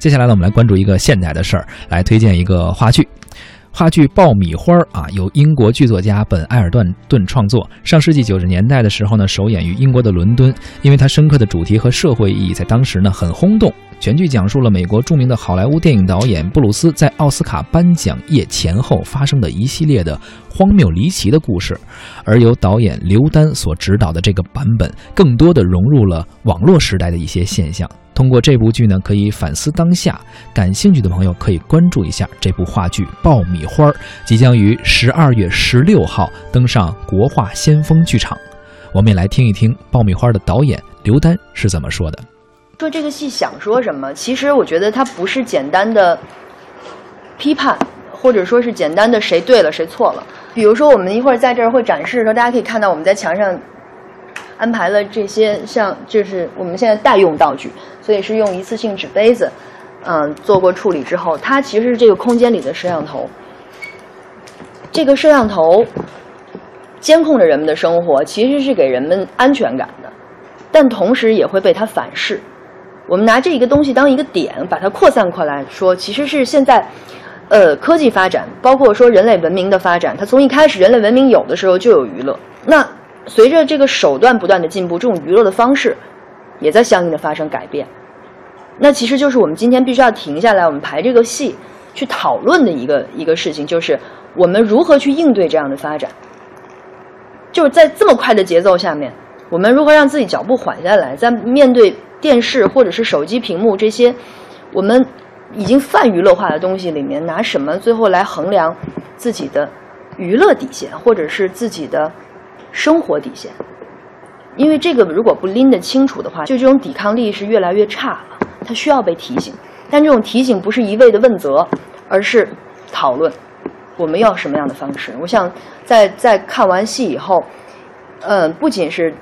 接下来呢，我们来关注一个现代的事儿，来推荐一个话剧。话剧《爆米花》啊，由英国剧作家本·埃尔顿顿创作。上世纪九十年代的时候呢，首演于英国的伦敦。因为它深刻的主题和社会意义，在当时呢很轰动。全剧讲述了美国著名的好莱坞电影导演布鲁斯在奥斯卡颁奖夜前后发生的一系列的荒谬离奇的故事。而由导演刘丹所指导的这个版本，更多的融入了网络时代的一些现象。通过这部剧呢，可以反思当下。感兴趣的朋友可以关注一下这部话剧《爆米花》，即将于十二月十六号登上国画先锋剧场。我们也来听一听《爆米花》的导演刘丹是怎么说的。说这个戏想说什么？其实我觉得它不是简单的批判，或者说是简单的谁对了谁错了。比如说，我们一会儿在这儿会展示的时候，大家可以看到我们在墙上。安排了这些像就是我们现在代用道具，所以是用一次性纸杯子，嗯，做过处理之后，它其实是这个空间里的摄像头。这个摄像头监控着人们的生活，其实是给人们安全感的，但同时也会被它反噬。我们拿这一个东西当一个点，把它扩散过来说，其实是现在，呃，科技发展，包括说人类文明的发展，它从一开始人类文明有的时候就有娱乐，那。随着这个手段不断的进步，这种娱乐的方式也在相应的发生改变。那其实就是我们今天必须要停下来，我们排这个戏去讨论的一个一个事情，就是我们如何去应对这样的发展。就是在这么快的节奏下面，我们如何让自己脚步缓下来，在面对电视或者是手机屏幕这些我们已经泛娱乐化的东西里面，拿什么最后来衡量自己的娱乐底线，或者是自己的。生活底线，因为这个如果不拎得清楚的话，就这种抵抗力是越来越差了。它需要被提醒，但这种提醒不是一味的问责，而是讨论我们要什么样的方式。我想在在看完戏以后，嗯，不仅是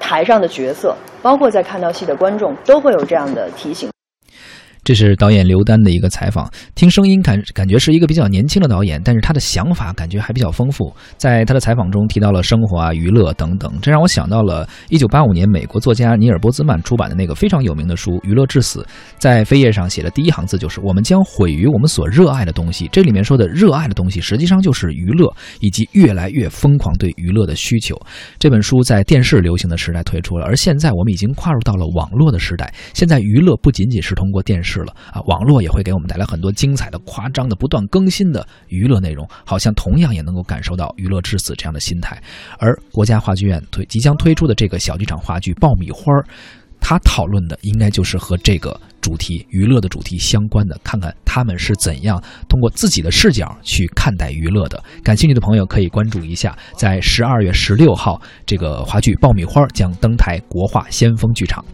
台上的角色，包括在看到戏的观众，都会有这样的提醒。这是导演刘丹的一个采访，听声音感感觉是一个比较年轻的导演，但是他的想法感觉还比较丰富。在他的采访中提到了生活啊、娱乐等等，这让我想到了1985年美国作家尼尔·波兹曼出版的那个非常有名的书《娱乐至死》。在扉页上写的第一行字就是：“我们将毁于我们所热爱的东西。”这里面说的热爱的东西，实际上就是娱乐以及越来越疯狂对娱乐的需求。这本书在电视流行的时代推出了，而现在我们已经跨入到了网络的时代。现在娱乐不仅仅是通过电视。了啊，网络也会给我们带来很多精彩的、夸张的、不断更新的娱乐内容，好像同样也能够感受到娱乐至死这样的心态。而国家话剧院推即将推出的这个小剧场话剧《爆米花》，它讨论的应该就是和这个主题娱乐的主题相关的，看看他们是怎样通过自己的视角去看待娱乐的。感兴趣的朋友可以关注一下，在十二月十六号，这个话剧《爆米花》将登台国画先锋剧场。